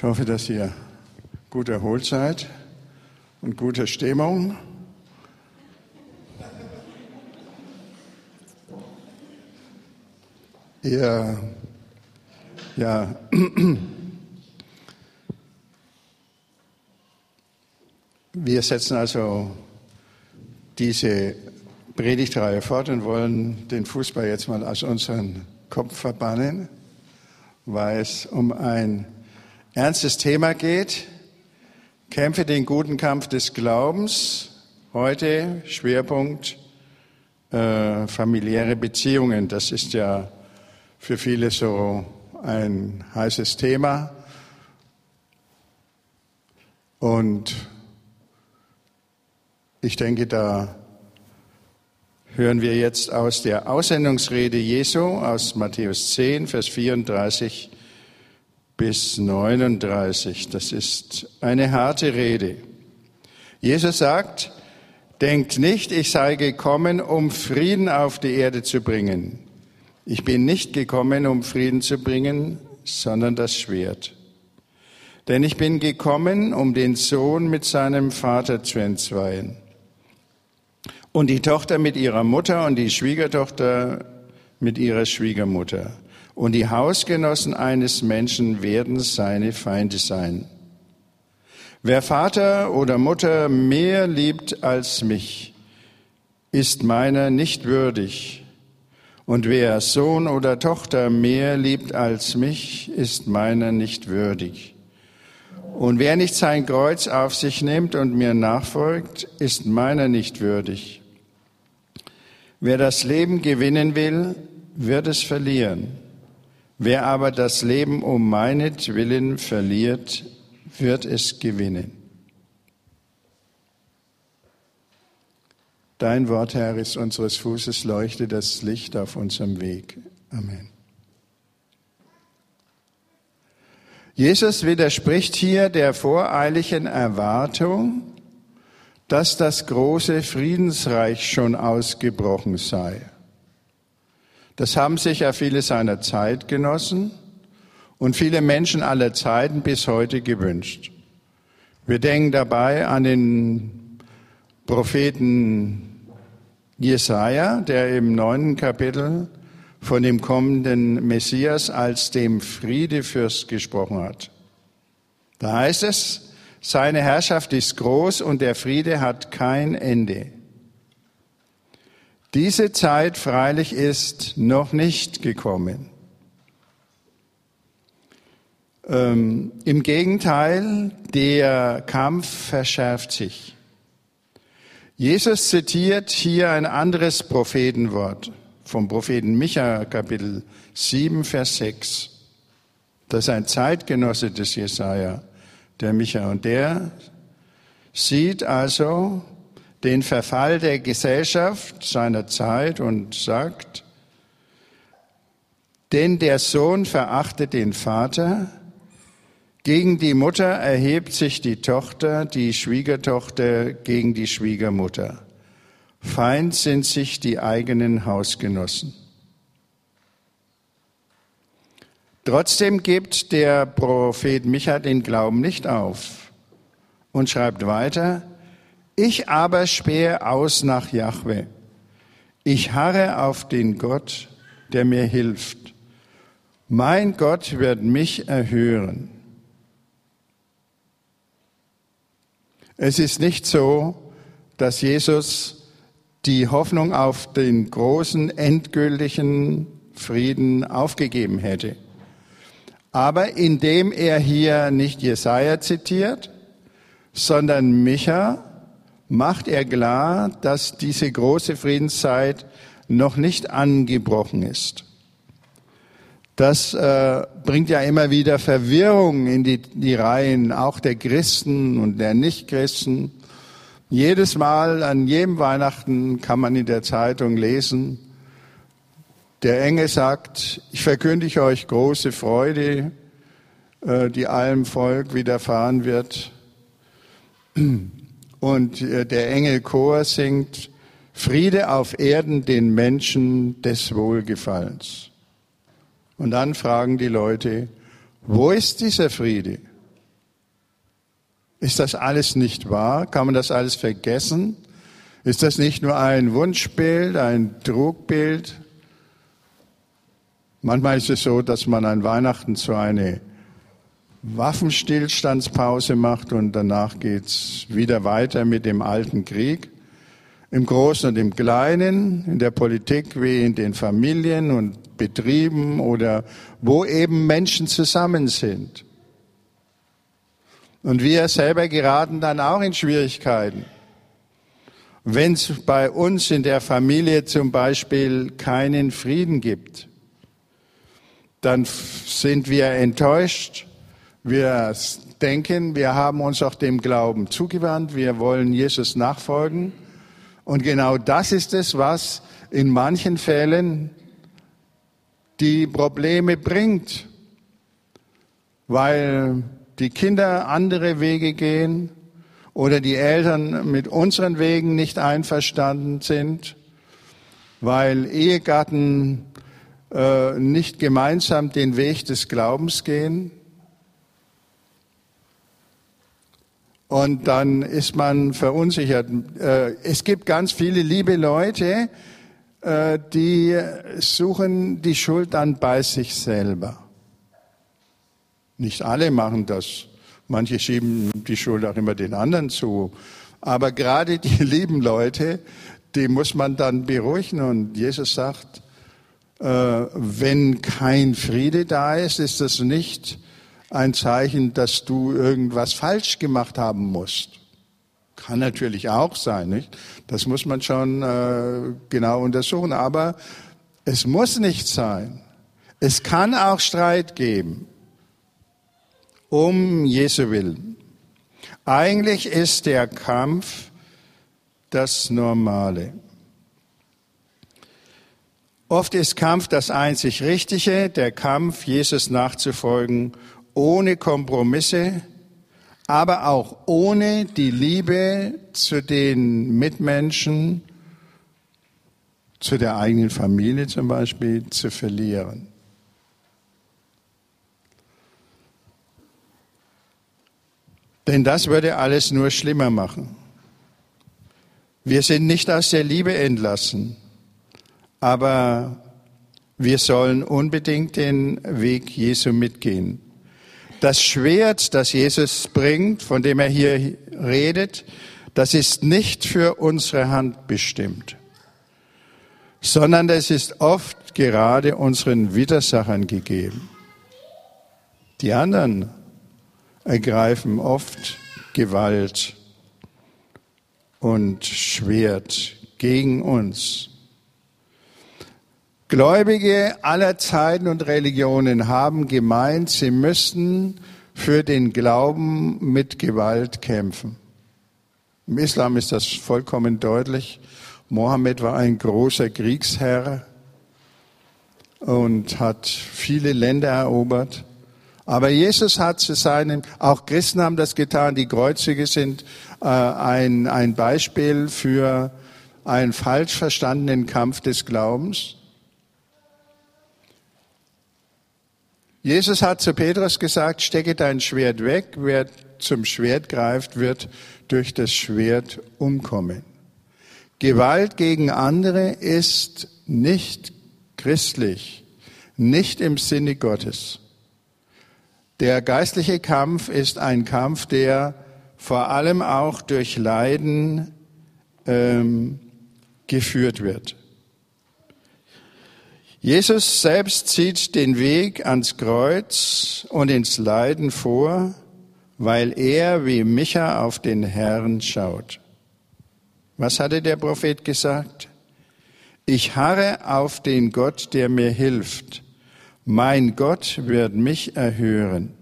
Ich hoffe, dass ihr gut erholt seid und guter Stimmung. Ihr, ja, wir setzen also diese Predigtreihe fort und wollen den Fußball jetzt mal aus unserem Kopf verbannen, weil es um ein ernstes Thema geht. Kämpfe den guten Kampf des Glaubens. Heute Schwerpunkt äh, familiäre Beziehungen. Das ist ja für viele so ein heißes Thema. Und ich denke, da hören wir jetzt aus der Aussendungsrede Jesu aus Matthäus 10, Vers 34 bis 39. Das ist eine harte Rede. Jesus sagt, denkt nicht, ich sei gekommen, um Frieden auf die Erde zu bringen. Ich bin nicht gekommen, um Frieden zu bringen, sondern das Schwert. Denn ich bin gekommen, um den Sohn mit seinem Vater zu entzweien. Und die Tochter mit ihrer Mutter und die Schwiegertochter mit ihrer Schwiegermutter und die Hausgenossen eines Menschen werden seine Feinde sein. Wer Vater oder Mutter mehr liebt als mich, ist meiner nicht würdig. Und wer Sohn oder Tochter mehr liebt als mich, ist meiner nicht würdig. Und wer nicht sein Kreuz auf sich nimmt und mir nachfolgt, ist meiner nicht würdig. Wer das Leben gewinnen will, wird es verlieren. Wer aber das Leben um meinetwillen verliert, wird es gewinnen. Dein Wort, Herr, ist unseres Fußes Leuchte, das Licht auf unserem Weg. Amen. Jesus widerspricht hier der voreiligen Erwartung, dass das große Friedensreich schon ausgebrochen sei. Das haben sich ja viele seiner Zeitgenossen und viele Menschen aller Zeiten bis heute gewünscht. Wir denken dabei an den Propheten Jesaja, der im neunten Kapitel von dem kommenden Messias als dem Friedefürst gesprochen hat. Da heißt es, seine Herrschaft ist groß und der Friede hat kein Ende. Diese Zeit freilich ist noch nicht gekommen. Ähm, Im Gegenteil, der Kampf verschärft sich. Jesus zitiert hier ein anderes Prophetenwort vom Propheten Micha, Kapitel 7, Vers 6. Das ist ein Zeitgenosse des Jesaja, der Micha. Und der sieht also den Verfall der Gesellschaft seiner Zeit und sagt, denn der Sohn verachtet den Vater, gegen die Mutter erhebt sich die Tochter, die Schwiegertochter gegen die Schwiegermutter. Feind sind sich die eigenen Hausgenossen. Trotzdem gibt der Prophet Micha den Glauben nicht auf und schreibt weiter, ich aber spähe aus nach Jahwe. Ich harre auf den Gott, der mir hilft. Mein Gott wird mich erhören. Es ist nicht so, dass Jesus die Hoffnung auf den großen endgültigen Frieden aufgegeben hätte. Aber indem er hier nicht Jesaja zitiert, sondern Micha, macht er klar, dass diese große Friedenszeit noch nicht angebrochen ist. Das äh, bringt ja immer wieder Verwirrung in die, die Reihen, auch der Christen und der Nichtchristen. Jedes Mal, an jedem Weihnachten kann man in der Zeitung lesen, der Engel sagt, ich verkündige euch große Freude, äh, die allem Volk widerfahren wird. Und äh, der Engelchor singt Friede auf Erden den Menschen des Wohlgefallens. Und dann fragen die Leute, wo ist dieser Friede? Ist das alles nicht wahr? Kann man das alles vergessen? Ist das nicht nur ein Wunschbild, ein Trugbild? Manchmal ist es so, dass man an Weihnachten so eine Waffenstillstandspause macht und danach geht's wieder weiter mit dem alten Krieg. Im Großen und im Kleinen, in der Politik wie in den Familien und Betrieben oder wo eben Menschen zusammen sind. Und wir selber geraten dann auch in Schwierigkeiten. Wenn es bei uns in der Familie zum Beispiel keinen Frieden gibt, dann sind wir enttäuscht. Wir denken, wir haben uns auch dem Glauben zugewandt, wir wollen Jesus nachfolgen. Und genau das ist es, was in manchen Fällen die Probleme bringt, weil die Kinder andere Wege gehen oder die Eltern mit unseren Wegen nicht einverstanden sind, weil Ehegatten äh, nicht gemeinsam den Weg des Glaubens gehen. Und dann ist man verunsichert. Äh, es gibt ganz viele liebe Leute, äh, die suchen die Schuld dann bei sich selber. Nicht alle machen das. Manche schieben die Schuld auch immer den anderen zu. Aber gerade die lieben Leute, die muss man dann beruhigen. Und Jesus sagt, äh, wenn kein Friede da ist, ist das nicht ein Zeichen, dass du irgendwas falsch gemacht haben musst. Kann natürlich auch sein, nicht? Das muss man schon äh, genau untersuchen. Aber es muss nicht sein. Es kann auch Streit geben um Jesu Willen. Eigentlich ist der Kampf das Normale. Oft ist Kampf das einzig Richtige, der Kampf, Jesus nachzufolgen, ohne Kompromisse, aber auch ohne die Liebe zu den Mitmenschen, zu der eigenen Familie zum Beispiel, zu verlieren. Denn das würde alles nur schlimmer machen. Wir sind nicht aus der Liebe entlassen, aber wir sollen unbedingt den Weg Jesu mitgehen. Das Schwert, das Jesus bringt, von dem er hier redet, das ist nicht für unsere Hand bestimmt, sondern es ist oft gerade unseren Widersachern gegeben. Die anderen ergreifen oft Gewalt und Schwert gegen uns. Gläubige aller Zeiten und Religionen haben gemeint, sie müssten für den Glauben mit Gewalt kämpfen. Im Islam ist das vollkommen deutlich. Mohammed war ein großer Kriegsherr und hat viele Länder erobert. Aber Jesus hat zu seinen, auch Christen haben das getan, die Kreuzige sind äh, ein, ein Beispiel für einen falsch verstandenen Kampf des Glaubens. Jesus hat zu Petrus gesagt, stecke dein Schwert weg, wer zum Schwert greift, wird durch das Schwert umkommen. Gewalt gegen andere ist nicht christlich, nicht im Sinne Gottes. Der geistliche Kampf ist ein Kampf, der vor allem auch durch Leiden ähm, geführt wird. Jesus selbst zieht den Weg ans Kreuz und ins Leiden vor, weil er wie Micha auf den Herrn schaut. Was hatte der Prophet gesagt? Ich harre auf den Gott, der mir hilft mein Gott wird mich erhören.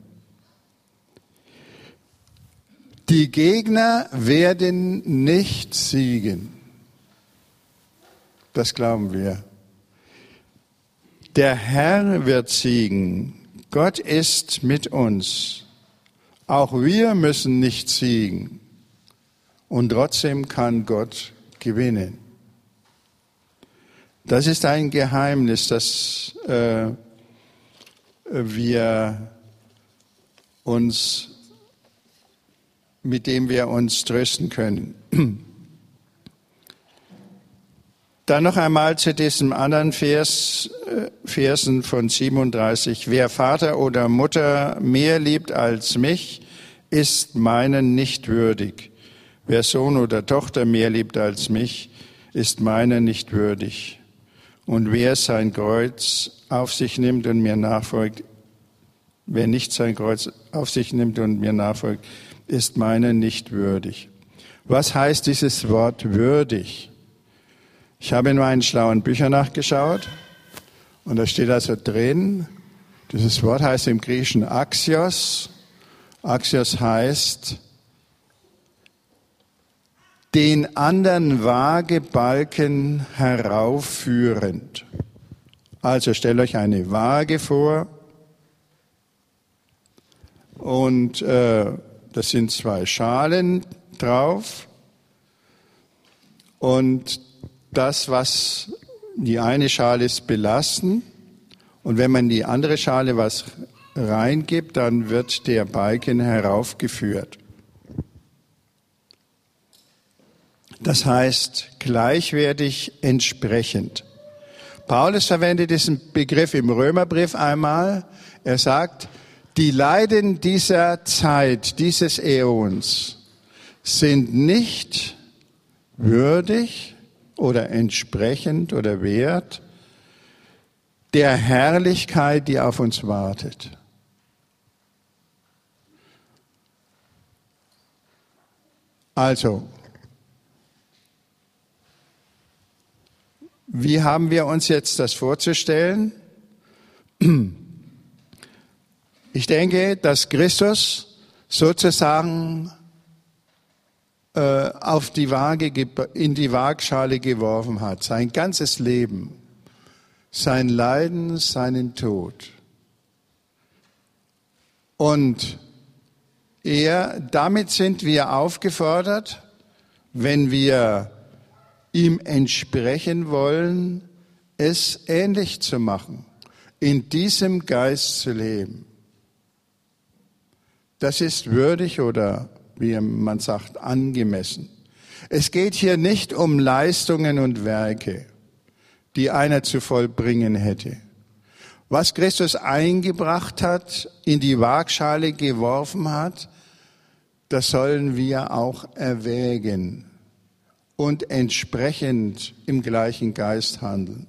Die Gegner werden nicht siegen. Das glauben wir. Der Herr wird siegen. Gott ist mit uns. Auch wir müssen nicht siegen. Und trotzdem kann Gott gewinnen. Das ist ein Geheimnis, das äh, wir uns mit dem wir uns trösten können. Dann noch einmal zu diesem anderen Vers, äh, Versen von 37. Wer Vater oder Mutter mehr liebt als mich, ist meinen nicht würdig. Wer Sohn oder Tochter mehr liebt als mich, ist meiner nicht würdig. Und wer sein Kreuz auf sich nimmt und mir nachfolgt, wer nicht sein Kreuz auf sich nimmt und mir nachfolgt, ist meiner nicht würdig. Was heißt dieses Wort würdig? Ich habe in meinen schlauen Büchern nachgeschaut und da steht also drin, dieses Wort heißt im Griechischen Axios. Axios heißt den anderen Waagebalken heraufführend. Also stellt euch eine Waage vor und äh, das sind zwei Schalen drauf und das, was die eine Schale ist belasten und wenn man die andere Schale was reingibt, dann wird der Balken heraufgeführt. Das heißt gleichwertig entsprechend. Paulus verwendet diesen Begriff im Römerbrief einmal. Er sagt, die Leiden dieser Zeit, dieses Äons sind nicht würdig oder entsprechend oder wert der Herrlichkeit, die auf uns wartet. Also, Wie haben wir uns jetzt das vorzustellen? Ich denke, dass Christus sozusagen äh, auf die Waage, in die Waagschale geworfen hat, sein ganzes Leben, sein Leiden, seinen Tod. Und er, damit sind wir aufgefordert, wenn wir ihm entsprechen wollen, es ähnlich zu machen, in diesem Geist zu leben. Das ist würdig oder, wie man sagt, angemessen. Es geht hier nicht um Leistungen und Werke, die einer zu vollbringen hätte. Was Christus eingebracht hat, in die Waagschale geworfen hat, das sollen wir auch erwägen und entsprechend im gleichen Geist handeln.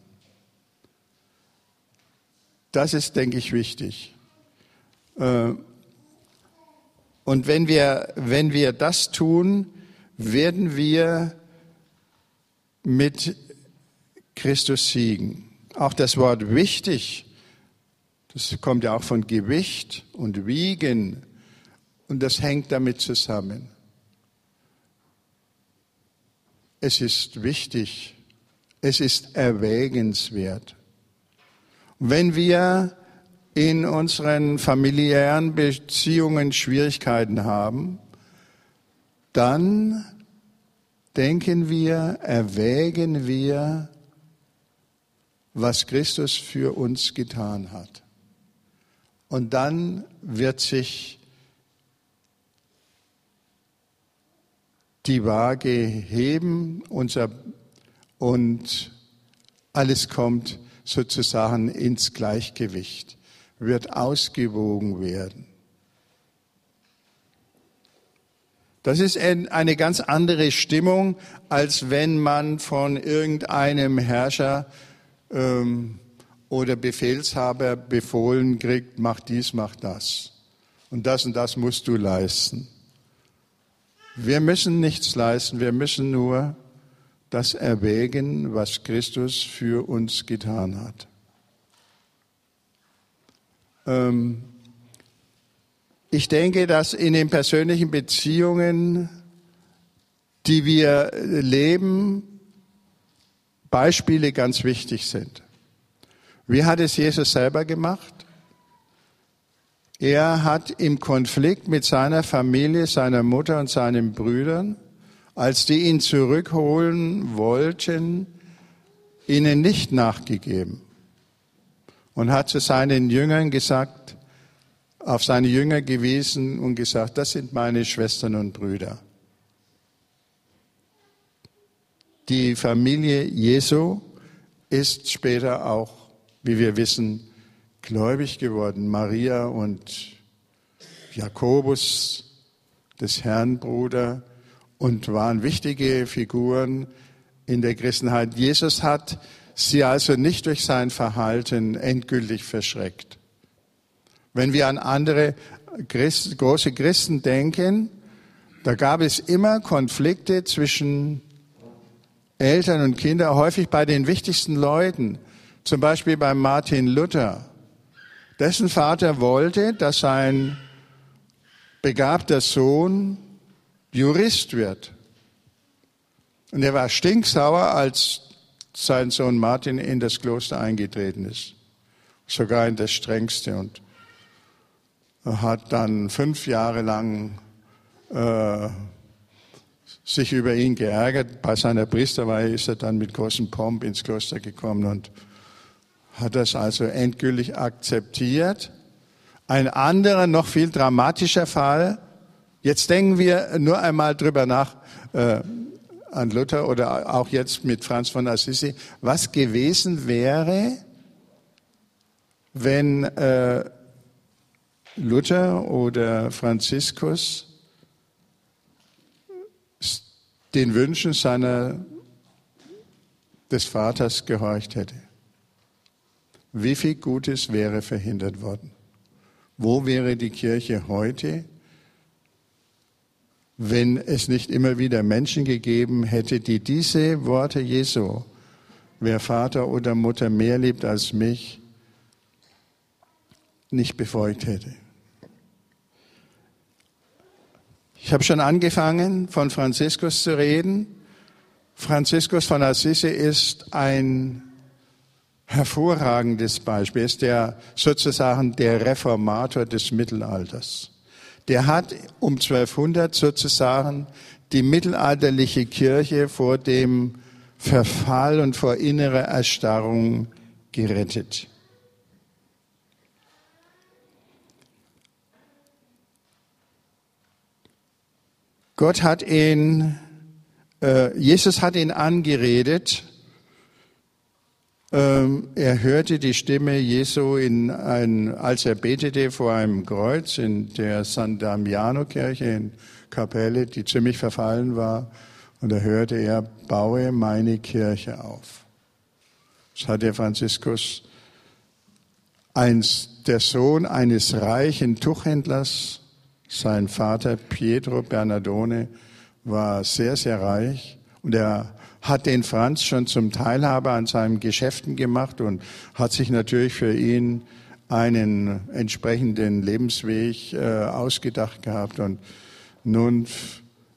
Das ist, denke ich, wichtig. Äh, und wenn wir, wenn wir das tun, werden wir mit Christus siegen. Auch das Wort wichtig, das kommt ja auch von Gewicht und Wiegen und das hängt damit zusammen. Es ist wichtig, es ist erwägenswert. Wenn wir in unseren familiären Beziehungen Schwierigkeiten haben, dann denken wir, erwägen wir, was Christus für uns getan hat. Und dann wird sich die Waage heben unser, und alles kommt sozusagen ins Gleichgewicht, wird ausgewogen werden. Das ist eine ganz andere Stimmung, als wenn man von irgendeinem Herrscher ähm, oder Befehlshaber befohlen kriegt, mach dies, mach das. Und das und das musst du leisten. Wir müssen nichts leisten, wir müssen nur das erwägen, was Christus für uns getan hat. Ähm, ich denke, dass in den persönlichen Beziehungen, die wir leben, Beispiele ganz wichtig sind. Wie hat es Jesus selber gemacht? Er hat im Konflikt mit seiner Familie, seiner Mutter und seinen Brüdern, als die ihn zurückholen wollten, ihnen nicht nachgegeben und hat zu seinen Jüngern gesagt, auf seine Jünger gewiesen und gesagt, das sind meine Schwestern und Brüder. Die Familie Jesu ist später auch, wie wir wissen, gläubig geworden. Maria und Jakobus, des Herrn Bruder, und waren wichtige Figuren in der Christenheit. Jesus hat sie also nicht durch sein Verhalten endgültig verschreckt. Wenn wir an andere Christ, große Christen denken, da gab es immer Konflikte zwischen Eltern und Kindern, häufig bei den wichtigsten Leuten, zum Beispiel bei Martin Luther. Dessen Vater wollte, dass sein begabter Sohn Jurist wird. Und er war stinksauer, als sein Sohn Martin in das Kloster eingetreten ist. Sogar in das strengste. Und er hat dann fünf Jahre lang äh, sich über ihn geärgert. Bei seiner Priesterweihe ist er dann mit großem Pomp ins Kloster gekommen und hat das also endgültig akzeptiert. Ein anderer, noch viel dramatischer Fall. Jetzt denken wir nur einmal drüber nach äh, an Luther oder auch jetzt mit Franz von Assisi, was gewesen wäre, wenn äh, Luther oder Franziskus den Wünschen seiner, des Vaters gehorcht hätte. Wie viel Gutes wäre verhindert worden? Wo wäre die Kirche heute, wenn es nicht immer wieder Menschen gegeben hätte, die diese Worte Jesu, wer Vater oder Mutter mehr liebt als mich, nicht befolgt hätte? Ich habe schon angefangen, von Franziskus zu reden. Franziskus von Assisi ist ein hervorragendes Beispiel, ist der sozusagen der Reformator des Mittelalters. Der hat um 1200 sozusagen die mittelalterliche Kirche vor dem Verfall und vor innerer Erstarrung gerettet. Gott hat ihn, äh, Jesus hat ihn angeredet. Ähm, er hörte die Stimme Jesu in ein, als er betete vor einem Kreuz in der San Damiano Kirche in Kapelle, die ziemlich verfallen war. Und da hörte er, baue meine Kirche auf. Das hat der Franziskus, eins, der Sohn eines reichen Tuchhändlers, sein Vater Pietro Bernardone war sehr, sehr reich und er hat den Franz schon zum Teilhaber an seinen Geschäften gemacht und hat sich natürlich für ihn einen entsprechenden Lebensweg äh, ausgedacht gehabt. Und nun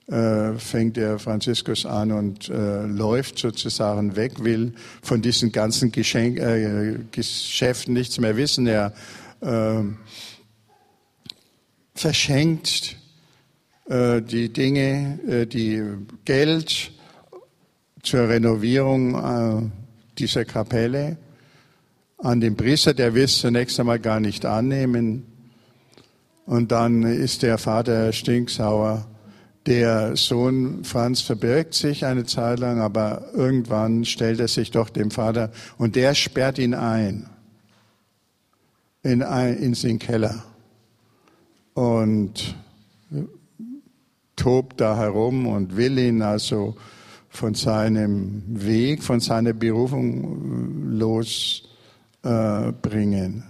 äh, fängt der Franziskus an und äh, läuft sozusagen weg, will von diesen ganzen Geschenk, äh, Geschäften nichts mehr wissen. Er äh, verschenkt äh, die Dinge, äh, die Geld zur Renovierung äh, dieser Kapelle an den Priester, der will es zunächst einmal gar nicht annehmen. Und dann ist der Vater stinksauer. Der Sohn Franz verbirgt sich eine Zeit lang, aber irgendwann stellt er sich doch dem Vater und der sperrt ihn ein in, ein, in den Keller und tobt da herum und will ihn also von seinem Weg, von seiner Berufung losbringen. Äh,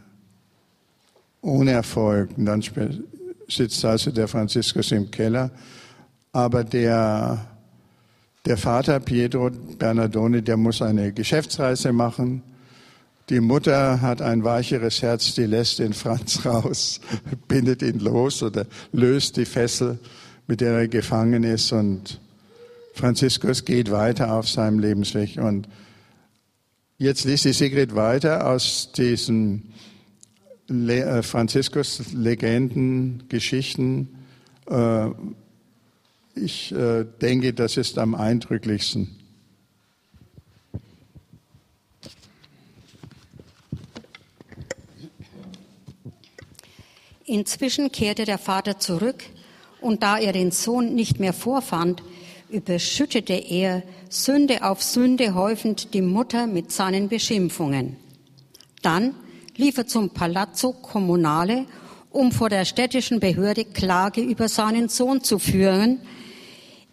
Ohne Erfolg. Und dann sitzt also der Franziskus im Keller. Aber der, der Vater Pietro Bernardone, der muss eine Geschäftsreise machen die Mutter hat ein weicheres Herz, die lässt den Franz raus, bindet ihn los oder löst die Fessel, mit der er gefangen ist. Und Franziskus geht weiter auf seinem Lebensweg. Und jetzt liest die Sigrid weiter aus diesen äh, Franziskus-Legenden, Geschichten. Äh, ich äh, denke, das ist am eindrücklichsten. Inzwischen kehrte der Vater zurück und da er den Sohn nicht mehr vorfand, überschüttete er Sünde auf Sünde häufend die Mutter mit seinen Beschimpfungen. Dann lief er zum Palazzo Comunale, um vor der städtischen Behörde Klage über seinen Sohn zu führen.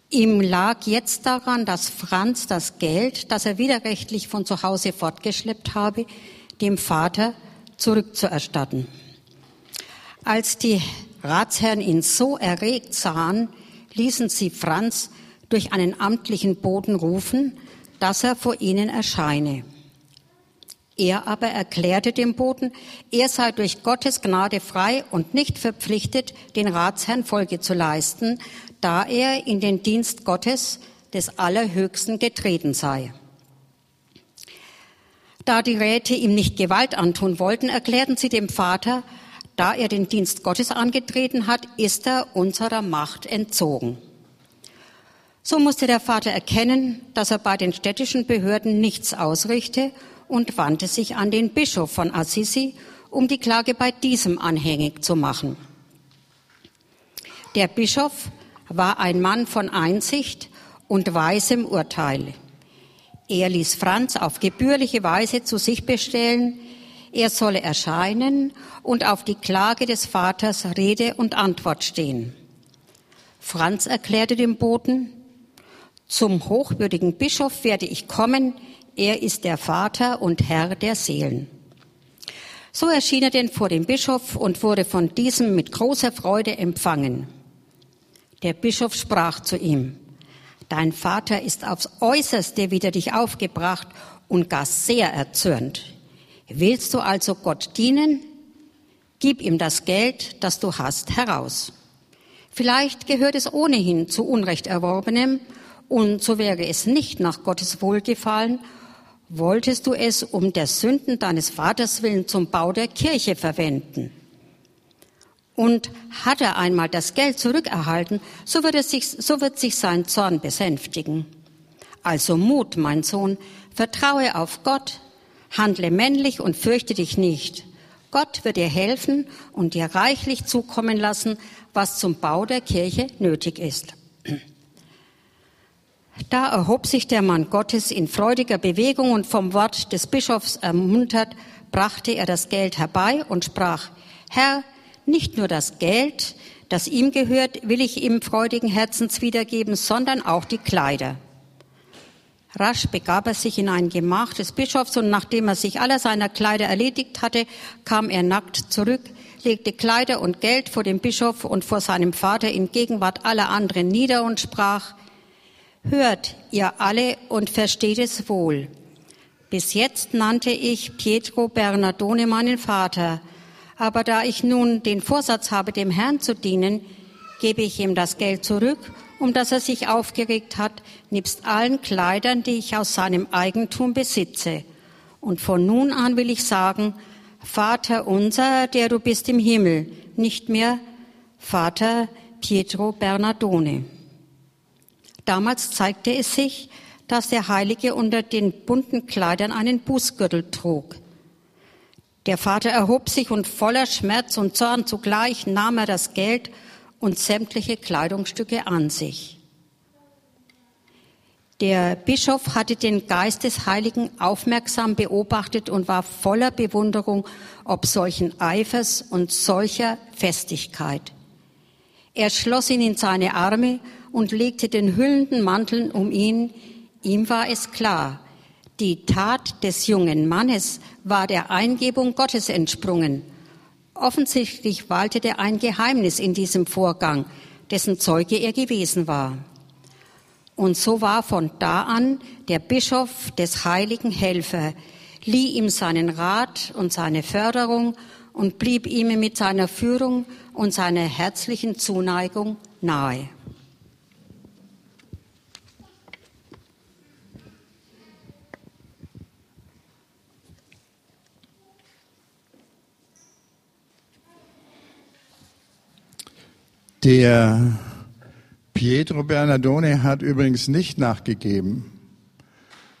Ihm lag jetzt daran, dass Franz das Geld, das er widerrechtlich von zu Hause fortgeschleppt habe, dem Vater zurückzuerstatten. Als die Ratsherren ihn so erregt sahen, ließen sie Franz durch einen amtlichen Boten rufen, dass er vor ihnen erscheine. Er aber erklärte dem Boten, er sei durch Gottes Gnade frei und nicht verpflichtet, den Ratsherrn Folge zu leisten, da er in den Dienst Gottes des Allerhöchsten getreten sei. Da die Räte ihm nicht Gewalt antun wollten, erklärten sie dem Vater, da er den Dienst Gottes angetreten hat, ist er unserer Macht entzogen. So musste der Vater erkennen, dass er bei den städtischen Behörden nichts ausrichte und wandte sich an den Bischof von Assisi, um die Klage bei diesem anhängig zu machen. Der Bischof war ein Mann von Einsicht und weisem Urteil. Er ließ Franz auf gebührliche Weise zu sich bestellen, er solle erscheinen und auf die Klage des Vaters Rede und Antwort stehen. Franz erklärte dem Boten, zum hochwürdigen Bischof werde ich kommen, er ist der Vater und Herr der Seelen. So erschien er denn vor dem Bischof und wurde von diesem mit großer Freude empfangen. Der Bischof sprach zu ihm, Dein Vater ist aufs äußerste wider dich aufgebracht und gar sehr erzürnt. Willst du also Gott dienen? Gib ihm das Geld, das du hast, heraus. Vielleicht gehört es ohnehin zu Unrecht erworbenem, und so wäre es nicht nach Gottes Wohlgefallen, wolltest du es um der Sünden deines Vaters willen zum Bau der Kirche verwenden. Und hat er einmal das Geld zurückerhalten, so wird, sich, so wird sich sein Zorn besänftigen. Also Mut, mein Sohn, vertraue auf Gott, Handle männlich und fürchte dich nicht. Gott wird dir helfen und dir reichlich zukommen lassen, was zum Bau der Kirche nötig ist. Da erhob sich der Mann Gottes in freudiger Bewegung und vom Wort des Bischofs ermuntert, brachte er das Geld herbei und sprach, Herr, nicht nur das Geld, das ihm gehört, will ich ihm freudigen Herzens wiedergeben, sondern auch die Kleider. Rasch begab er sich in ein Gemach des Bischofs und nachdem er sich aller seiner Kleider erledigt hatte, kam er nackt zurück, legte Kleider und Geld vor dem Bischof und vor seinem Vater in Gegenwart aller anderen nieder und sprach, Hört ihr alle und versteht es wohl. Bis jetzt nannte ich Pietro Bernardone meinen Vater, aber da ich nun den Vorsatz habe, dem Herrn zu dienen, gebe ich ihm das Geld zurück um das er sich aufgeregt hat, nebst allen Kleidern, die ich aus seinem Eigentum besitze. Und von nun an will ich sagen, Vater unser, der du bist im Himmel, nicht mehr Vater Pietro Bernardone. Damals zeigte es sich, dass der Heilige unter den bunten Kleidern einen Bußgürtel trug. Der Vater erhob sich und voller Schmerz und Zorn zugleich nahm er das Geld und sämtliche Kleidungsstücke an sich. Der Bischof hatte den Geist des Heiligen aufmerksam beobachtet und war voller Bewunderung ob solchen Eifers und solcher Festigkeit. Er schloss ihn in seine Arme und legte den hüllenden Mantel um ihn. Ihm war es klar, die Tat des jungen Mannes war der Eingebung Gottes entsprungen Offensichtlich waltete ein Geheimnis in diesem Vorgang, dessen Zeuge er gewesen war. Und so war von da an der Bischof des heiligen Helfer, lieh ihm seinen Rat und seine Förderung und blieb ihm mit seiner Führung und seiner herzlichen Zuneigung nahe. Der Pietro Bernardone hat übrigens nicht nachgegeben.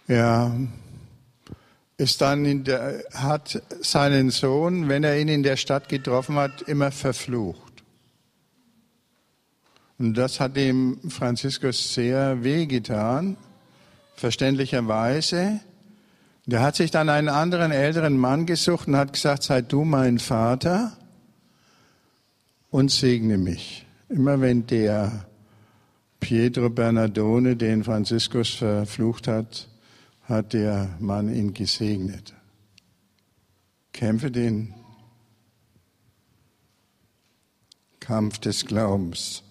Er ist dann der, hat seinen Sohn, wenn er ihn in der Stadt getroffen hat, immer verflucht. Und das hat dem Franziskus sehr wehgetan, verständlicherweise. Der hat sich dann einen anderen älteren Mann gesucht und hat gesagt, sei du mein Vater und segne mich. Immer wenn der Pietro Bernardone den Franziskus verflucht hat, hat der Mann ihn gesegnet. Kämpfe den Kampf des Glaubens.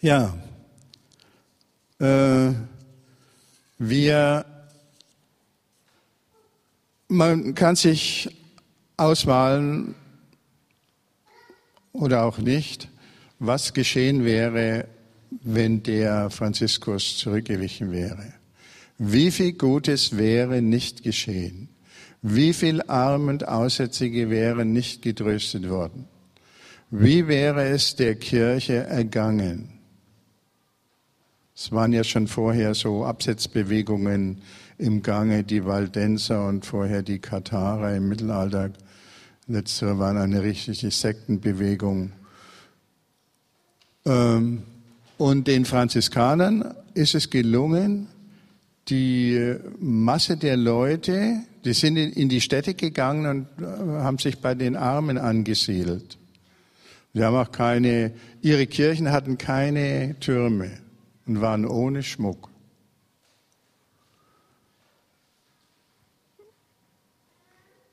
Ja, äh, wir, man kann sich ausmalen oder auch nicht, was geschehen wäre, wenn der Franziskus zurückgewichen wäre. Wie viel Gutes wäre nicht geschehen? Wie viel Arme und Aussätzige wären nicht getröstet worden? Wie wäre es der Kirche ergangen? Es waren ja schon vorher so Absetzbewegungen im Gange, die Waldenser und vorher die Katharer im Mittelalter. Letztere waren eine richtige Sektenbewegung. Ähm, und den Franziskanern ist es gelungen, die Masse der Leute, die sind in die Städte gegangen und äh, haben sich bei den Armen angesiedelt. Sie haben auch keine, ihre Kirchen hatten keine Türme und waren ohne Schmuck.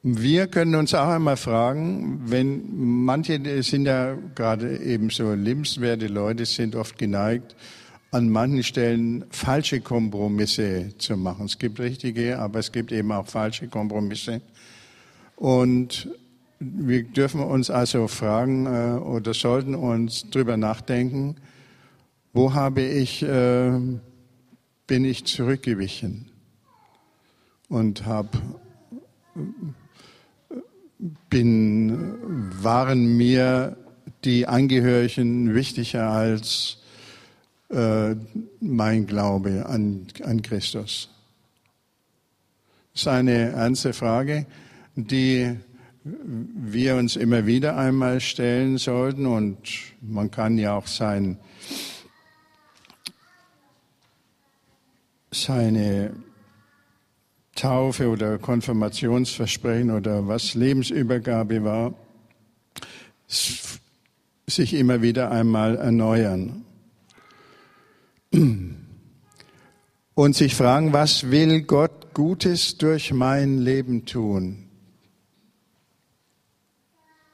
Wir können uns auch einmal fragen, wenn manche sind ja gerade eben so liebenswerte Leute, sind oft geneigt, an manchen Stellen falsche Kompromisse zu machen. Es gibt richtige, aber es gibt eben auch falsche Kompromisse. Und wir dürfen uns also fragen äh, oder sollten uns drüber nachdenken, wo habe ich, äh, bin ich zurückgewichen und habe, bin, waren mir die Angehörigen wichtiger als äh, mein Glaube an, an Christus? Das ist eine ernste Frage, die wir uns immer wieder einmal stellen sollten und man kann ja auch sein seine Taufe oder Konfirmationsversprechen oder was Lebensübergabe war, sich immer wieder einmal erneuern. Und sich fragen, was will Gott Gutes durch mein Leben tun?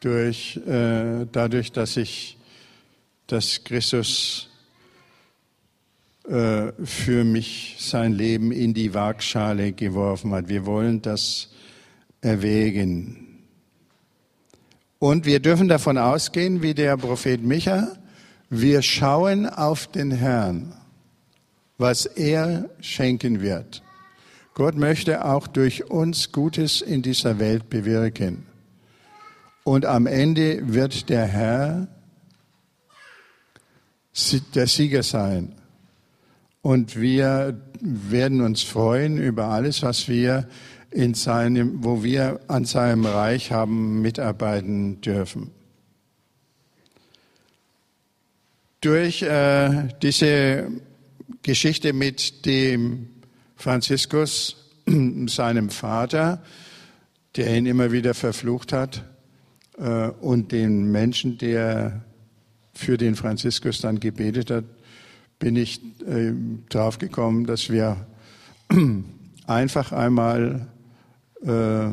Durch, äh, dadurch, dass ich, dass Christus äh, für mich sein Leben in die Waagschale geworfen hat. Wir wollen das erwägen. Und wir dürfen davon ausgehen, wie der Prophet Micha, wir schauen auf den Herrn, was er schenken wird. Gott möchte auch durch uns Gutes in dieser Welt bewirken. Und am Ende wird der Herr der Sieger sein. Und wir werden uns freuen über alles, was wir in seinem, wo wir an seinem Reich haben mitarbeiten dürfen. Durch äh, diese Geschichte mit dem Franziskus, seinem Vater, der ihn immer wieder verflucht hat, äh, und den Menschen, der für den Franziskus dann gebetet hat, bin ich äh, drauf gekommen, dass wir einfach einmal äh,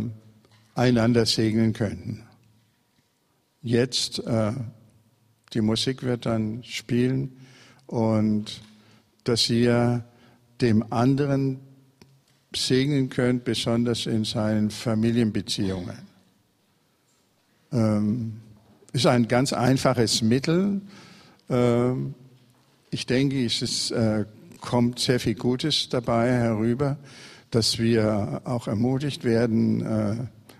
einander segnen könnten. Jetzt, äh, die Musik wird dann spielen und dass ihr dem anderen segnen könnt, besonders in seinen Familienbeziehungen. Ähm, ist ein ganz einfaches Mittel. Ähm, ich denke, es äh, kommt sehr viel Gutes dabei herüber, dass wir auch ermutigt werden, äh,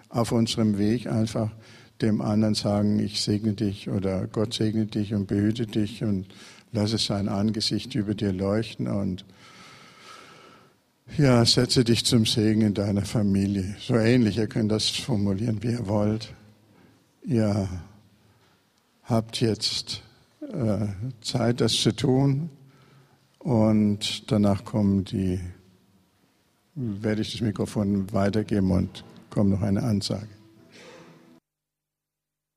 auf unserem Weg einfach dem anderen sagen, ich segne dich oder Gott segne dich und behüte dich und lasse sein Angesicht über dir leuchten und Ja, setze dich zum Segen in deiner Familie. So ähnlich, ihr könnt das formulieren, wie ihr wollt. Ihr habt jetzt äh, Zeit, das zu tun. Und danach kommen die, werde ich das Mikrofon weitergeben und kommt noch eine Ansage.